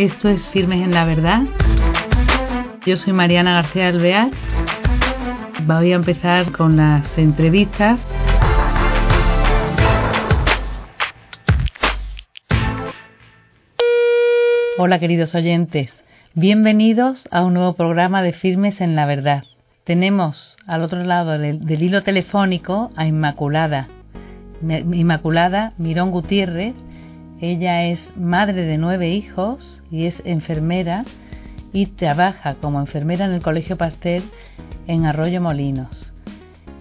Esto es Firmes en la Verdad. Yo soy Mariana García Alvear. Voy a empezar con las entrevistas. Hola queridos oyentes, bienvenidos a un nuevo programa de Firmes en la Verdad. Tenemos al otro lado del, del hilo telefónico a Inmaculada. Inmaculada Mirón Gutiérrez. Ella es madre de nueve hijos y es enfermera y trabaja como enfermera en el Colegio Pastel en Arroyo Molinos.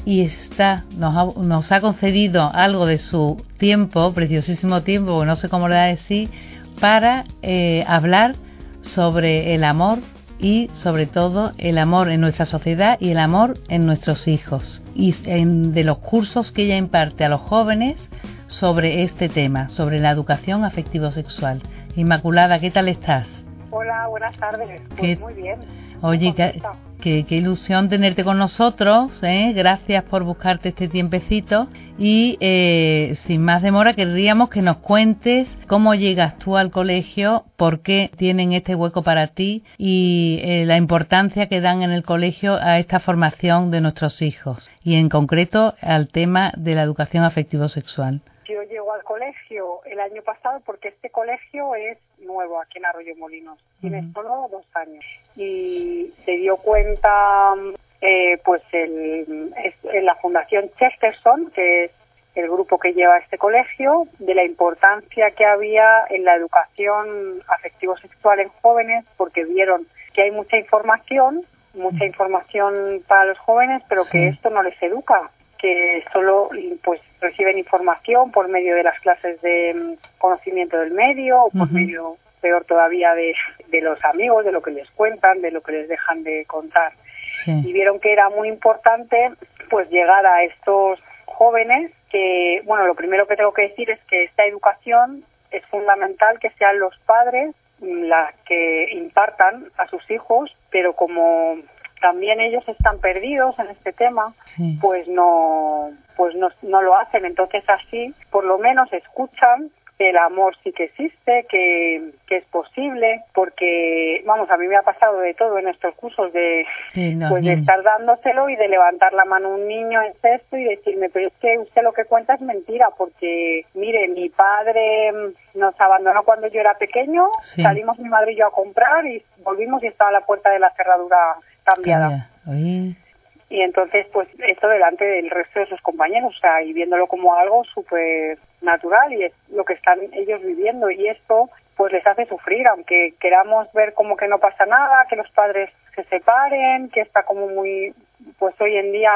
Y está, nos ha, concedido algo de su tiempo, preciosísimo tiempo, no sé cómo le da a decir, para eh, hablar sobre el amor y sobre todo el amor en nuestra sociedad y el amor en nuestros hijos y en, de los cursos que ella imparte a los jóvenes sobre este tema, sobre la educación afectivo-sexual. Inmaculada, ¿qué tal estás? Hola, buenas tardes. Pues muy bien. Oye, qué, ilusión tenerte con nosotros. ¿eh? Gracias por buscarte este tiempecito. Y eh, sin más demora, querríamos que nos cuentes cómo llegas tú al colegio, por qué tienen este hueco para ti y eh, la importancia que dan en el colegio a esta formación de nuestros hijos y en concreto al tema de la educación afectivo-sexual yo llego al colegio el año pasado porque este colegio es nuevo aquí en Arroyo Molinos, tiene solo dos años. Y se dio cuenta eh, pues el, en la Fundación Chesterton, que es el grupo que lleva este colegio, de la importancia que había en la educación afectivo-sexual en jóvenes porque vieron que hay mucha información, mucha información para los jóvenes, pero que esto no les educa que solo pues reciben información por medio de las clases de mm, conocimiento del medio o por medio peor todavía de, de, los amigos, de lo que les cuentan, de lo que les dejan de contar. Y vieron que era muy importante pues llegar a estos jóvenes que, bueno, lo primero que tengo que decir es que esta educación es fundamental que sean los padres las que impartan a sus hijos, pero como también ellos están perdidos en este tema, pues no, pues no, no lo hacen. Entonces así, por lo menos escuchan que el amor sí que existe, que, que, es posible, porque, vamos, a mí me ha pasado de todo en estos cursos, de, pues de estar dándoselo y de levantar la mano a un niño en sexto y decirme, pero es que usted lo que cuenta es mentira, porque, mire, mi padre nos abandonó cuando yo era pequeño, salimos mi madre y yo a comprar y volvimos y estaba la puerta de la cerradura cambiada. Y entonces, pues, esto delante del resto de sus compañeros, o sea, y viéndolo como algo súper natural y es lo que están ellos viviendo. Y esto, pues, les hace sufrir, aunque queramos ver como que no pasa nada, que los padres se separen, que está como muy, pues, hoy en día,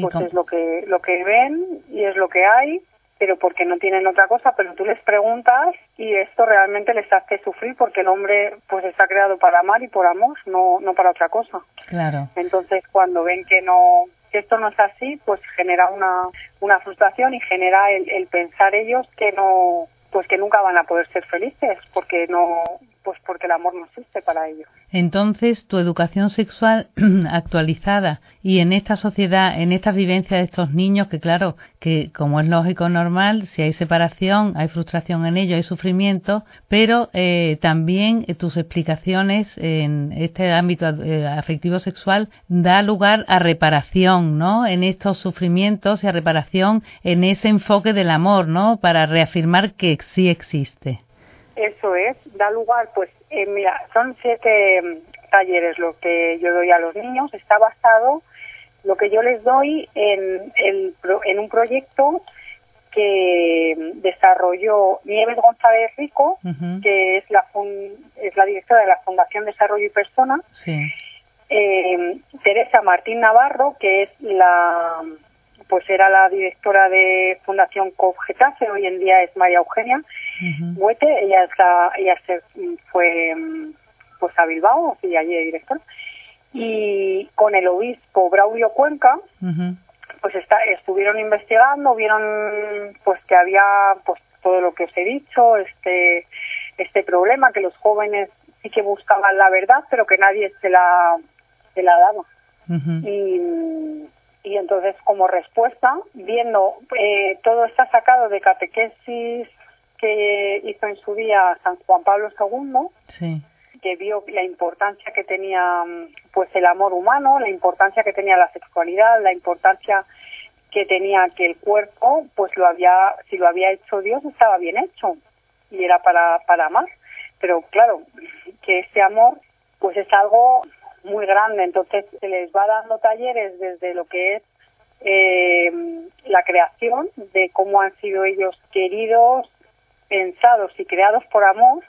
pues, es lo que, lo que ven y es lo que hay pero porque no tienen otra cosa, pero tú les preguntas y esto realmente les hace sufrir porque el hombre pues está creado para amar y por amor, no, no para otra cosa. Claro. Entonces cuando ven que no que esto no es así, pues genera una, una frustración y genera el, el pensar ellos que no pues que nunca van a poder ser felices porque no pues porque el amor no existe para ellos. Entonces, tu educación sexual actualizada y en esta sociedad, en esta vivencia de estos niños, que claro, que como es lógico normal, si hay separación, hay frustración en ello, hay sufrimiento, pero eh, también eh, tus explicaciones en este ámbito eh, afectivo sexual da lugar a reparación, ¿no? En estos sufrimientos y a reparación en ese enfoque del amor, ¿no? Para reafirmar que sí existe. Eso es, da lugar, pues, eh, mira, son siete mm, talleres lo que yo doy a los niños, está basado lo que yo les doy en, el, en un proyecto que desarrolló Nieves González Rico, que es la, es la directora de la Fundación Desarrollo y Persona, eh, Teresa Martín Navarro, que es la pues era la directora de Fundación Cogetace, hoy en día es María Eugenia Huete, ella, es ella se fue pues a Bilbao, y allí de directora, y con el obispo Braulio Cuenca, pues está, estuvieron investigando, vieron pues que había pues todo lo que os he dicho, este, este problema, que los jóvenes sí que buscaban la verdad, pero que nadie se la, se la daba. Y y entonces como respuesta, viendo eh, todo está sacado de catequesis que hizo en su día San Juan Pablo II, Sí. que vio la importancia que tenía mm, pues el amor humano, la importancia que tenía la sexualidad, la importancia que tenía que el cuerpo, pues lo había, si lo había hecho Dios, estaba bien hecho y era para, para amar. Pero claro, que ese amor, pues es algo muy grande. Entonces se les va dando talleres desde lo que es eh, la creación, de cómo han sido ellos queridos, pensados y creados por amor,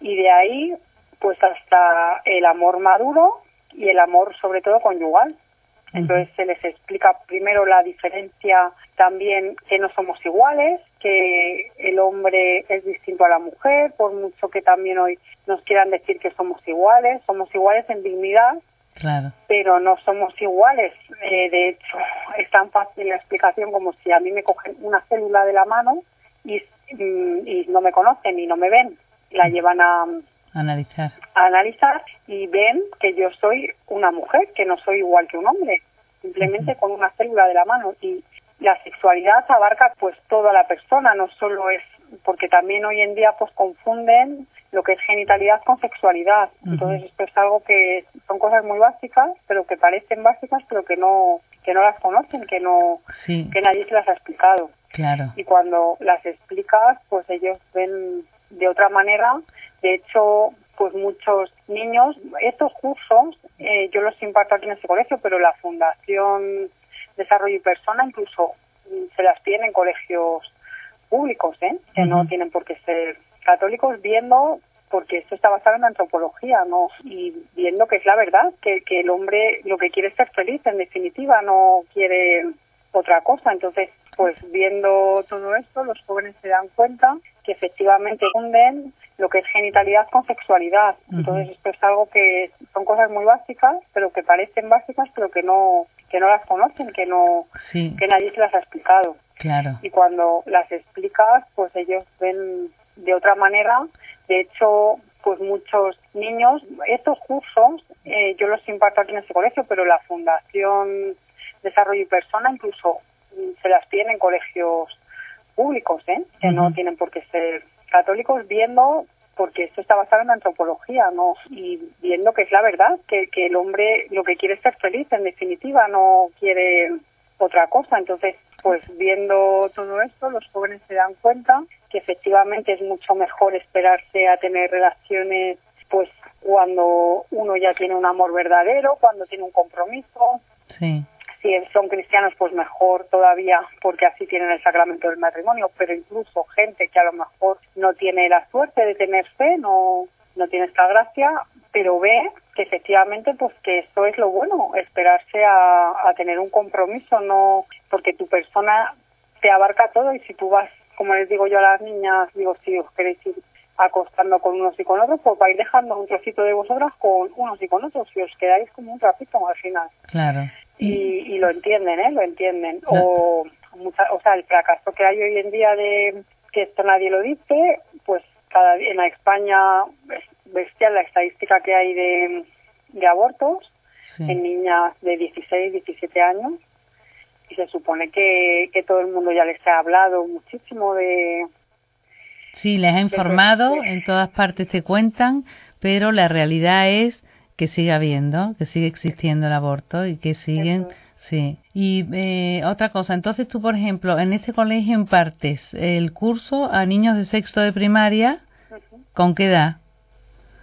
y de ahí, pues hasta el amor maduro y el amor sobre todo conyugal. Entonces se les explica primero la diferencia también que no somos iguales, que el hombre es distinto a la mujer, por mucho que también hoy nos quieran decir que somos iguales, somos iguales en dignidad, Claro. pero no somos iguales. Eh, de hecho, es tan fácil la explicación como si a mí me cogen una célula de la mano y, y no me conocen y no me ven. La llevan a, Analizar. a analizar y ven que yo soy una mujer, que no soy igual que un hombre, simplemente con una célula de la mano. Y la sexualidad abarca pues toda la persona, no solo es, porque también hoy en día pues confunden lo que es genitalidad con sexualidad. Entonces esto es algo que son cosas muy básicas, pero que parecen básicas, pero que no que no las conocen, que no Sí, que nadie se las ha explicado claro. y cuando las explicas, pues ellos ven de otra manera. De hecho, pues muchos niños, estos cursos, eh, yo los imparto aquí en este colegio, pero la Fundación Desarrollo y Persona incluso se las piden en colegios públicos, ¿eh? que no tienen por qué ser católicos, viendo porque esto está basado en la antropología, ¿no? Y viendo que es la verdad, que, que el hombre lo que quiere es ser feliz, en definitiva, no quiere otra cosa. Entonces, pues viendo todo esto, los jóvenes se dan cuenta que efectivamente funden lo que es genitalidad con sexualidad. Entonces, esto es algo que son cosas muy básicas, pero que parecen básicas, pero que no que no las conocen, que no Sí, que nadie se las ha explicado claro. y cuando las explicas, pues ellos ven de otra manera. De hecho, pues muchos niños, estos cursos, eh, yo los imparto aquí en este colegio, pero la Fundación Desarrollo y Persona incluso se las piden en colegios públicos, ¿eh? que no tienen por qué ser católicos, viendo porque esto está basado en antropología, ¿no? Y viendo que es la verdad, que, que el hombre lo que quiere es ser feliz, en definitiva, no quiere otra cosa. Entonces, pues viendo todo esto, los jóvenes se dan cuenta que efectivamente es mucho mejor esperarse a tener relaciones, pues cuando uno ya tiene un amor verdadero, cuando tiene un compromiso. Sí, Si son cristianos, pues mejor todavía, porque así tienen el sacramento del matrimonio. Pero incluso gente que a lo mejor no tiene la suerte de tener fe, no, no tiene esta gracia, pero ve que efectivamente pues que esto es lo bueno, esperarse a, tener un compromiso, no porque tu persona te abarca todo y si tú vas, como les digo yo a las niñas, digo, si os queréis ir acostando con unos y con otros, pues vais dejando un trocito de vosotras con unos y con otros y os quedáis como un trapito al final claro. Y, y lo entienden, ¿eh? Lo entienden. O, mucha- o sea, el fracaso que hay hoy en día de que esto nadie lo dice, pues cada en España es bestial la estadística que hay de, de abortos Sí. en niñas de 16, 17 años y se supone que, que todo el mundo ya les ha hablado muchísimo de... Sí, les ha informado, en todas partes te cuentan, pero la realidad es que sigue habiendo, que sigue existiendo el aborto y que siguen, Eso sí. Y eh, otra cosa, entonces tú, por ejemplo, en este colegio impartes el curso a niños de sexto de primaria, Ujú. ¿con qué edad?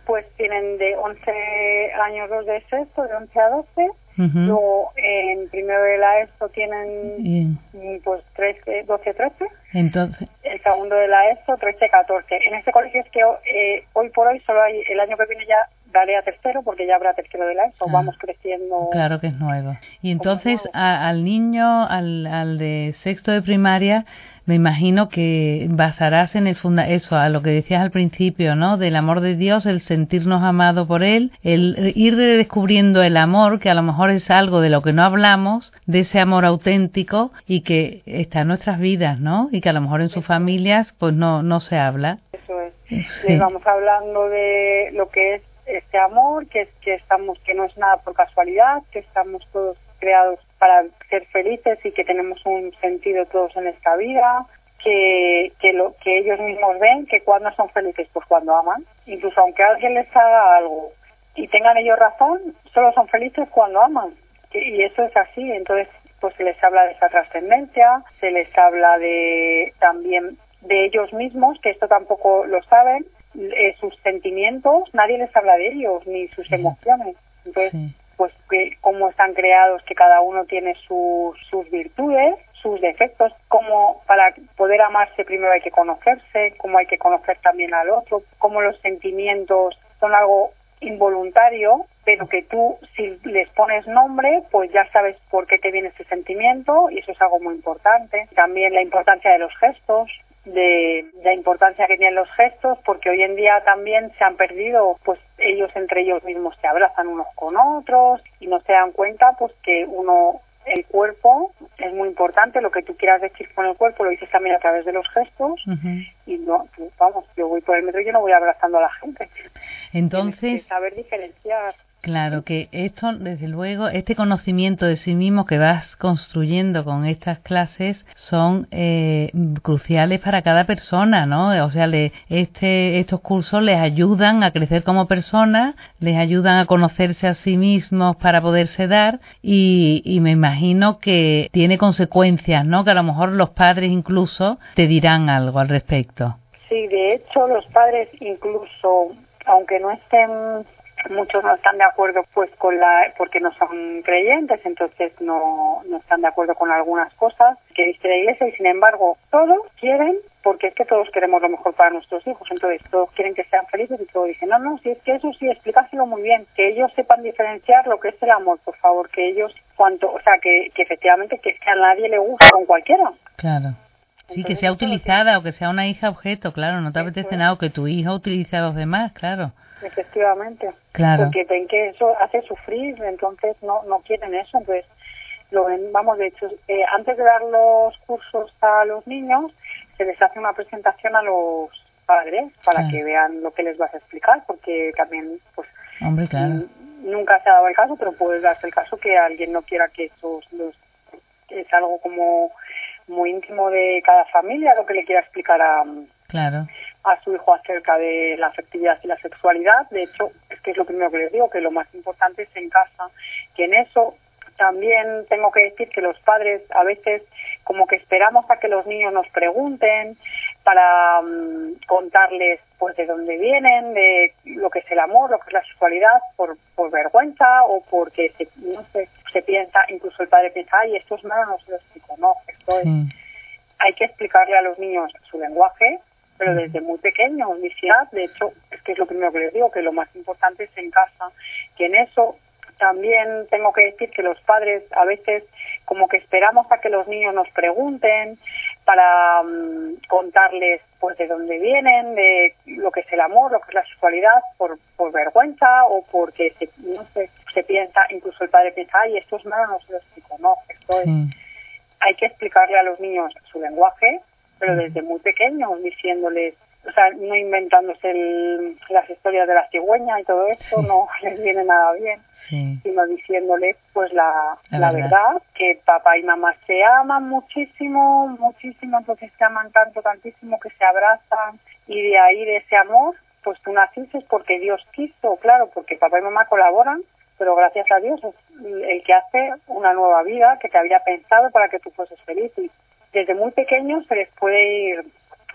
Pues tienen de 11 años los de sexto, de 11 a 12. Ujú. Luego en primero de la ESO tienen Bien. mm, pues 13, 12, 13. Entonces, El segundo de la ESO 13, 14. En este colegio es que eh, hoy por hoy solo hay, el año que viene ya a tercero porque ya habrá tercero de la ESO. Ah. Vamos creciendo. claro que es nuevo. Y entonces a- al niño, al, al de sexto de primaria, me imagino que basarás en el funda eso, a lo que decías al principio, ¿no? Del amor de Dios, el sentirnos amado por Él, el ir descubriendo el amor, que a lo mejor es algo de lo que no hablamos, de ese amor auténtico y que está en nuestras vidas, ¿no? Y que a lo mejor en sus familias pues no, no se habla. Eso es. Sí. Les vamos hablando de lo que es este amor, que que estamos, que no es nada por casualidad, que estamos todos creados para ser felices y que tenemos un sentido todos en esta vida, que, que, lo, que ellos mismos ven que cuando son felices, pues cuando aman. Incluso aunque alguien les haga algo y tengan ellos razón, solo son felices cuando aman. Y eso es así. Entonces, pues se les habla de esa trascendencia, se les habla de también de ellos mismos, que esto tampoco lo saben, eh, sus sentimientos, nadie les habla de ellos, ni sus emociones. Entonces, pues que cómo están creados, que cada uno tiene sus, sus virtudes, sus defectos, cómo para poder amarse primero hay que conocerse, cómo hay que conocer también al otro, cómo los sentimientos son algo involuntario, pero que tú si les pones nombre, pues ya sabes por qué te viene ese sentimiento y eso es algo muy importante. También la importancia de los gestos, de la importancia que tienen los gestos, porque hoy en día también se han perdido, pues ellos entre ellos mismos se abrazan unos con otros y no se dan cuenta, pues que uno el cuerpo es muy importante, lo que tú quieras decir con el cuerpo lo dices también a través de los gestos y no, pues, vamos, yo voy por el metro y yo no voy abrazando a la gente. Entonces, saber diferenciar Claro, que esto, desde luego, este conocimiento de sí mismo que vas construyendo con estas clases son eh, cruciales para cada persona, ¿no? O sea, le, este, estos cursos les ayudan a crecer como personas, les ayudan a conocerse a sí mismos para poderse dar y, y me imagino que tiene consecuencias, ¿no? Que a lo mejor los padres incluso te dirán algo al respecto. Sí, de hecho, los padres incluso, aunque no estén muchos no están de acuerdo pues con la porque no son creyentes entonces no, no están de acuerdo con algunas cosas que dice la iglesia y sin embargo todos quieren porque es que todos queremos lo mejor para nuestros hijos entonces todos quieren que sean felices y todos dicen no no si es que eso sí explícaselo muy bien que ellos sepan diferenciar lo que es el amor por favor que ellos cuanto o sea que, que efectivamente que, a nadie le gusta con cualquiera claro. Sí, que sea utilizada o que sea una hija objeto, claro, no te apetece nada o que tu hija utilice a los demás, claro. Efectivamente. Claro. Porque ven que eso hace sufrir, entonces no, no quieren eso. Entonces, lo ven, vamos, de hecho, eh, antes de dar los cursos a los niños, se les hace una presentación a los padres para que vean lo que les vas a explicar, porque también, pues, Hombre, claro. nunca se ha dado el caso, pero puede darse el caso que alguien no quiera que esos, los, es algo como muy íntimo de cada familia, lo que le quiera explicar a, claro a su hijo acerca de la afectividad y la sexualidad. De hecho, es que es lo primero que les digo, que lo más importante es en casa, que en eso también tengo que decir que los padres a veces como que esperamos a que los niños nos pregunten para mm, contarles pues de dónde vienen, de lo que es el amor, lo que es la sexualidad, por, por vergüenza o porque se, no sé, se piensa, incluso el padre piensa, ay, esto es malo, no se lo explico, no, esto es... Hay que explicarle a los niños su lenguaje, pero desde muy pequeños, ciudad, de hecho, es que es lo primero que les digo, que lo más importante es en casa, que en eso también tengo que decir que los padres a veces como que esperamos a que los niños nos pregunten para mm, contarles pues de dónde vienen, de lo que es el amor, lo que es la sexualidad, por, por vergüenza o porque se, no sé, se piensa, incluso el padre piensa, ay, esto es malo, no se lo explico, no, esto es, hay que explicarle a los niños su lenguaje, pero desde muy pequeños, diciéndoles, o sea, no inventándose las historias de la cigüeña y todo esto, no les viene nada bien, sino diciéndoles pues la, la, verdad. que papá y mamá se aman muchísimo, muchísimo, entonces se aman tanto, tantísimo que se abrazan y de ahí de ese amor, pues tú naciste porque Dios quiso, claro, porque papá y mamá colaboran, pero gracias a Dios es el que hace una nueva vida que te había pensado para que tú fueses feliz y desde muy pequeños se les puede ir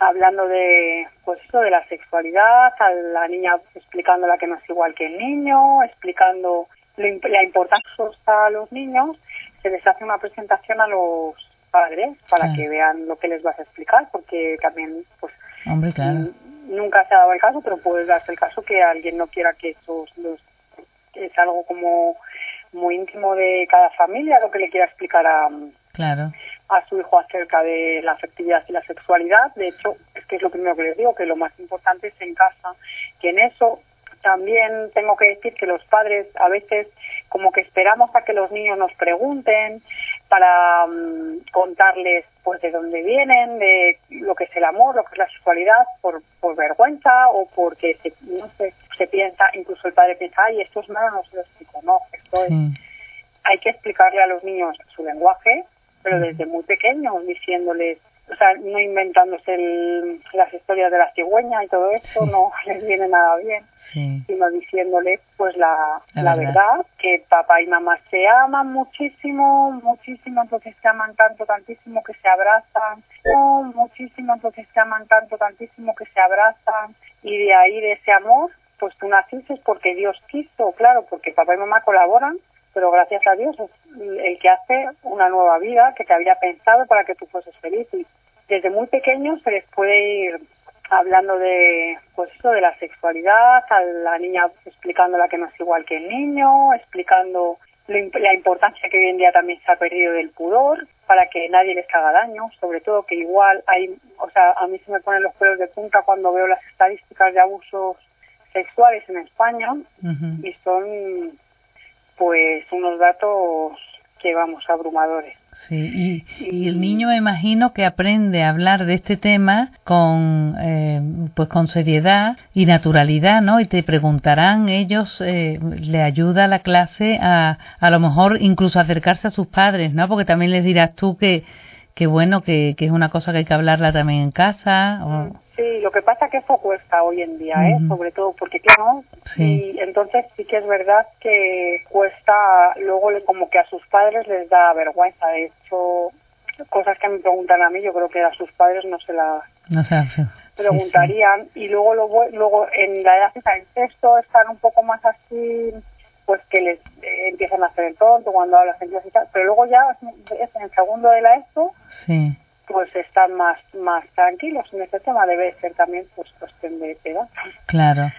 hablando de pues eso de la sexualidad a la niña explicándola que no es igual que el niño explicando la importancia a los niños se les hace una presentación a los padres para que vean lo que les vas a explicar porque también pues nunca se ha dado el caso pero puede darse el caso que alguien no quiera que esos los es algo como muy íntimo de cada familia lo que le quiera explicar a claro a su hijo acerca de la afectividad y la sexualidad. De hecho, es que es lo primero que les digo, que lo más importante es en casa, que en eso también tengo que decir que los padres a veces como que esperamos a que los niños nos pregunten para mm, contarles pues de dónde vienen, de lo que es el amor, lo que es la sexualidad, por, por vergüenza o porque se, no sé, se piensa, incluso el padre piensa, ay, esto es malo, no se lo explico, no, esto es... Hay que explicarle a los niños su lenguaje, pero desde muy pequeños, diciéndoles, o sea, no inventándose el, las historias de la cigüeña y todo esto, no les viene nada bien, sino diciéndole pues la, la, verdad. que papá y mamá se aman muchísimo, muchísimo, entonces se aman tanto, tantísimo que se abrazan, muchísimo, entonces se aman tanto, tantísimo que se abrazan, y de ahí de ese amor, pues tú naciste porque Dios quiso, claro, porque papá y mamá colaboran, pero gracias a Dios es el que hace una nueva vida que te había pensado para que tú fueses feliz. Y desde muy pequeños se les puede ir hablando de pues eso de la sexualidad, a la niña explicándola que no es igual que el niño, explicando la importancia que hoy en día también se ha perdido del pudor para que nadie les haga daño, sobre todo que igual hay, o sea, a mí se me ponen los pelos de punta cuando veo las estadísticas de abusos sexuales en España y son pues unos datos que vamos abrumadores. Sí, y, el niño me imagino que aprende a hablar de este tema con, eh, pues con seriedad y naturalidad, ¿no? Y te preguntarán ellos, eh, le ayuda a la clase a, a lo mejor incluso acercarse a sus padres, ¿no? Porque también les dirás tú que, que bueno, que, que es una cosa que hay que hablarla también en casa. O... Sí, lo que pasa es que eso cuesta hoy en día, ¿eh? sobre todo porque, claro, y entonces sí que es verdad que cuesta, luego como que a sus padres les da vergüenza. De hecho, cosas que me preguntan a mí, yo creo que a sus padres no se las no preguntarían. Y luego, luego, luego en la edad de sexto están un poco más así pues que les eh, empiezan a hacer el tonto cuando hablas en y tal, pero luego ya en el segundo de la ESO sí. pues están más más tranquilos en este tema. Debe ser también pues cuestión de edad claro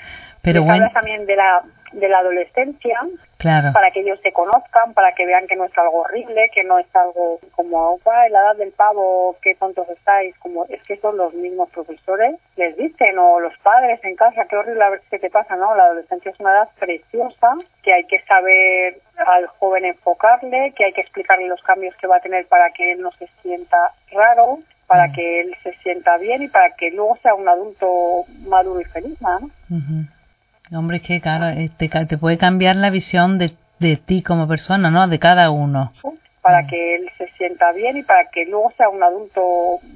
pero bueno también de la de la adolescencia claro. para que ellos se conozcan para que vean que no es algo horrible que no es algo como la edad del pavo qué tontos estáis como es que son los mismos profesores les dicen o los padres en casa qué horrible a ver qué te pasa no la adolescencia es una edad preciosa que hay que saber al joven enfocarle que hay que explicarle los cambios que va a tener para que él no se sienta raro para mm. que él se sienta bien y para que luego sea un adulto maduro y feliz ¿no? Hombre, es que claro, te, te puede cambiar la visión de, de ti como persona, ¿no? De cada uno. Para que él se sienta bien y para que luego sea un adulto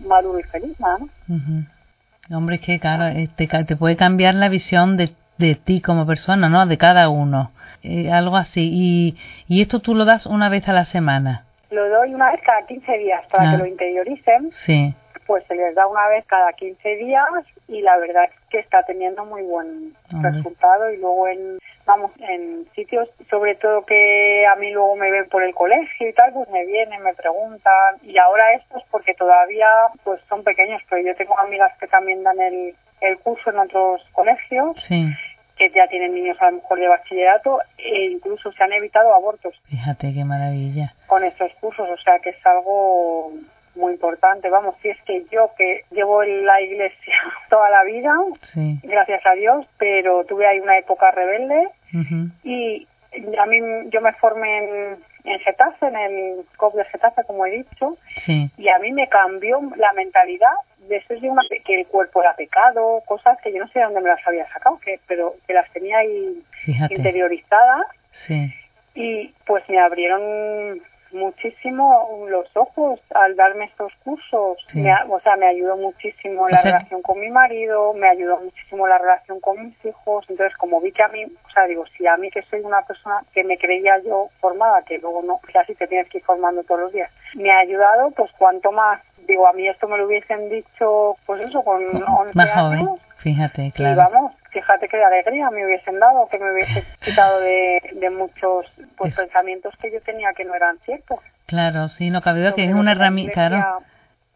maduro y feliz, ¿no? Hombre, es que claro, te, te puede cambiar la visión de, de ti como persona, ¿no? De cada uno. Eh, algo así. Y, y esto tú lo das una vez a la semana. Lo doy una vez cada 15 días para que ah. lo interioricen. Sí pues se les da una vez cada 15 días y la verdad es que está teniendo muy buen resultado y luego en vamos en sitios sobre todo que a mí luego me ven por el colegio y tal pues me vienen me preguntan y ahora esto es porque todavía pues son pequeños pero yo tengo amigas que también dan el, el curso en otros colegios que ya tienen niños a lo mejor de bachillerato e incluso se han evitado abortos. Fíjate qué maravilla. Con estos cursos, o sea que es algo muy importante. Vamos, si es que yo que llevo en la iglesia toda la vida, gracias a Dios, pero tuve ahí una época rebelde y a mí yo me formé en, en Getafe, en el COP de Getafe, como he dicho, y a mí me cambió la mentalidad de eso de una, que el cuerpo era pecado, cosas que yo no sé de dónde me las había sacado, que pero que las tenía ahí interiorizadas. Y pues me abrieron muchísimo los ojos al darme estos cursos. o sea, me ayudó muchísimo la relación con mi marido, me ayudó muchísimo la relación con mis hijos. Entonces, como vi que a mí, o sea, digo, si a mí que soy una persona que me creía yo formada, que luego no, que así te tienes que ir formando todos los días, me ha ayudado, pues cuanto más, digo, a mí esto me lo hubiesen dicho, pues eso, con 11 años. Fíjate, claro. Y vamos, fíjate qué alegría me hubiesen dado, que me hubiese quitado de, de muchos pues, pensamientos que yo tenía que no eran ciertos. Claro, sí, no cabe duda que es una herramienta,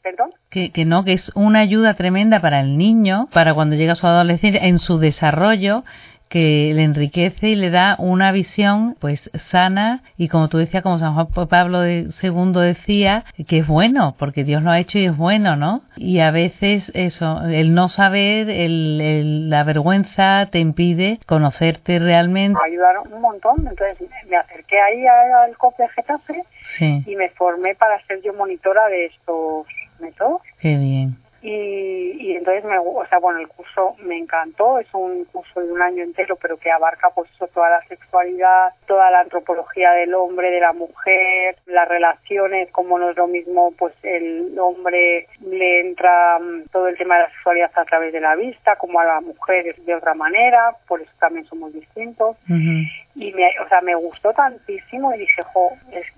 ¿Perdón? Que, que no, que es una ayuda tremenda para el niño, para cuando llega a su adolescencia, en su desarrollo, que le enriquece y le da una visión pues sana y como tú decías, como San Juan Pablo II decía, que es bueno, porque Dios lo ha hecho y es bueno, ¿no? Y a veces eso, el no saber, el, la vergüenza te impide conocerte realmente. Me ayudaron un montón, entonces me acerqué ahí al COP de Getafe y me formé para ser yo monitora de estos métodos. Qué bien. Y, y entonces me o sea bueno el curso me encantó es un curso de un año entero pero que abarca pues toda la sexualidad toda la antropología del hombre de la mujer las relaciones como no es lo mismo pues el hombre le entra mm, todo el tema de la sexualidad a través de la vista como a la mujer es de otra manera por eso también somos distintos y me o sea me gustó tantísimo y dije jo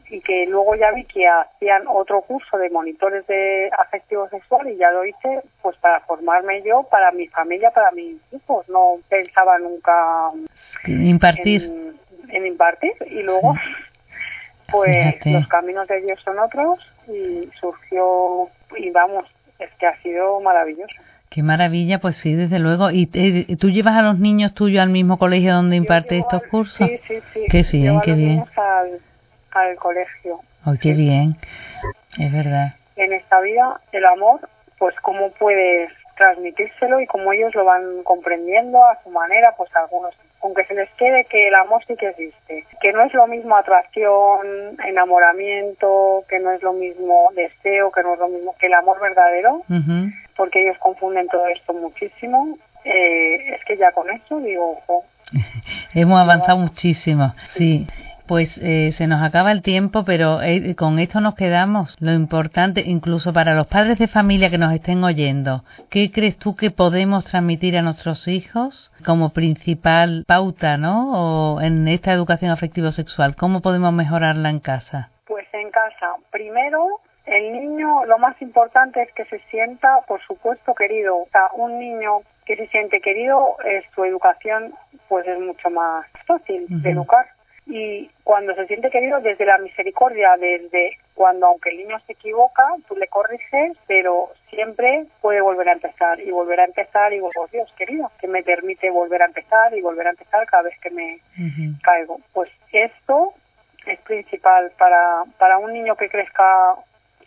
y que luego ya vi que hacían otro curso de monitores de afectivo sexual y ya lo pues para formarme yo, para mi familia, para mis hijos. No pensaba nunca impartir. En, impartir y luego pues los caminos de Dios son otros y surgió y vamos, es que ha sido maravilloso. Qué maravilla, pues sí, desde luego. ¿Y tú llevas a los niños tuyos al mismo colegio donde imparte estos cursos? Sí, sí, sí. Qué bien, qué bien. Al, al colegio. Oh, qué bien. Es verdad. En esta vida el amor pues cómo puedes transmitírselo y cómo ellos lo van comprendiendo a su manera, pues algunos, aunque se les quede que el amor sí que existe, que no es lo mismo atracción, enamoramiento, que no es lo mismo deseo, que no es lo mismo que el amor verdadero, porque ellos confunden todo esto muchísimo. Eh, es que ya con eso digo, ojo. Hemos avanzado muchísimo, sí. Pues eh, se nos acaba el tiempo, pero eh, con esto nos quedamos. Lo importante, incluso para los padres de familia que nos estén oyendo, ¿qué crees tú que podemos transmitir a nuestros hijos como principal pauta, ¿no? O en esta educación afectivo-sexual, ¿cómo podemos mejorarla en casa? Pues en casa, primero el niño, lo más importante es que se sienta, por supuesto, querido. O sea, un niño que se siente querido, es, su educación pues es mucho más fácil de educar y cuando se siente querido desde la misericordia, desde cuando aunque el niño se equivoca, tú le corriges, pero siempre puede volver a empezar y volver a empezar y volver, oh, Dios querido, que me permite volver a empezar y volver a empezar cada vez que me caigo. Pues esto es principal para, para un niño que crezca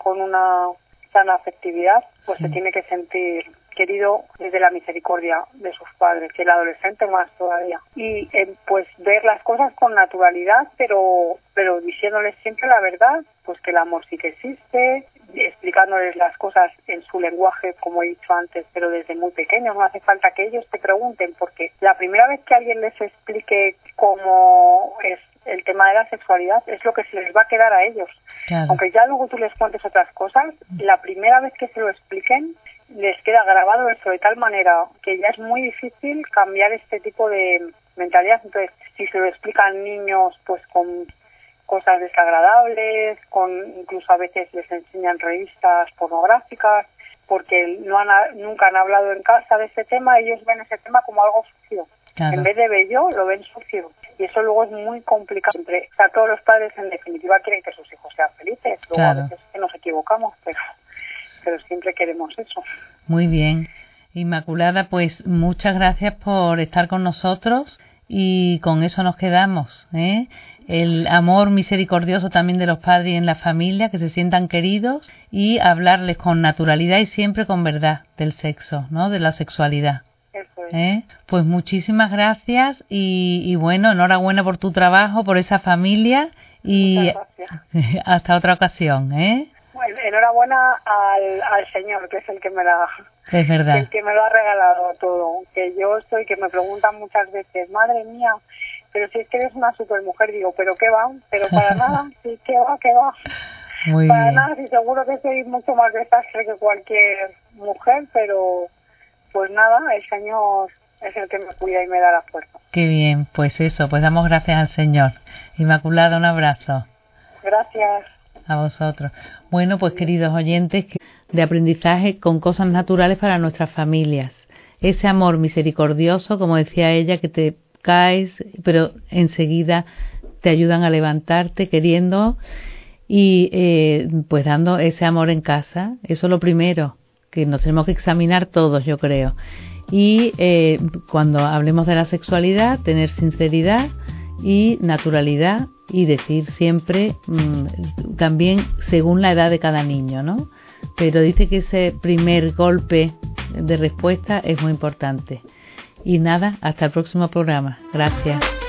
con una sana afectividad, pues se tiene que sentir querido desde la misericordia de sus padres, que el adolescente más todavía. Y eh, pues ver las cosas con naturalidad, pero, pero diciéndoles siempre la verdad, pues que el amor sí que existe, explicándoles las cosas en su lenguaje, como he dicho antes, pero desde muy pequeños. No hace falta que ellos te pregunten, porque la primera vez que alguien les explique cómo es el tema de la sexualidad es lo que se les va a quedar a ellos. Aunque ya luego tú les cuentes otras cosas, la primera vez que se lo expliquen les queda grabado eso de tal manera que ya es muy difícil cambiar este tipo de mentalidad. Entonces, si se lo explican niños, pues con cosas desagradables, con incluso a veces les enseñan revistas pornográficas, porque no han, nunca han hablado en casa de ese tema, ellos ven ese tema como algo sucio. En vez de bello, lo ven sucio. Y eso luego es muy complicado. o sea, todos los padres en definitiva quieren que sus hijos sean felices. Luego a veces que nos equivocamos, pero pero siempre queremos eso. Muy bien. Inmaculada, pues muchas gracias por estar con nosotros y con eso nos quedamos. ¿eh? El amor misericordioso también de los padres y en la familia, que se sientan queridos y hablarles con naturalidad y siempre con verdad del sexo, ¿no? de la sexualidad. ¿Eh? Pues muchísimas gracias y, y, bueno, enhorabuena por tu trabajo, por esa familia y hasta otra ocasión. ¿eh? enhorabuena al, al Señor, que es el que me la, es verdad. el que me lo ha regalado todo. Que yo soy, que me preguntan muchas veces, madre mía, pero si es que eres una supermujer, digo, pero qué va, pero para nada, sí, qué va, qué va. Muy para nada, sí, seguro que soy mucho más desastre que cualquier mujer, pero pues nada, el Señor es el que me cuida y me da la fuerza. Qué bien, pues eso, pues damos gracias al Señor. Inmaculada, un abrazo. Gracias a vosotros. Bueno, pues queridos oyentes, de aprendizaje con cosas naturales para nuestras familias. Ese amor misericordioso, como decía ella, que te caes, pero enseguida te ayudan a levantarte queriendo y eh, pues dando ese amor en casa. Eso es lo primero, que nos tenemos que examinar todos, yo creo. Y eh, cuando hablemos de la sexualidad, tener sinceridad y naturalidad y decir siempre mm, también según la edad de cada niño, ¿no? Pero dice que ese primer golpe de respuesta es muy importante. Y nada, hasta el próximo programa. Gracias.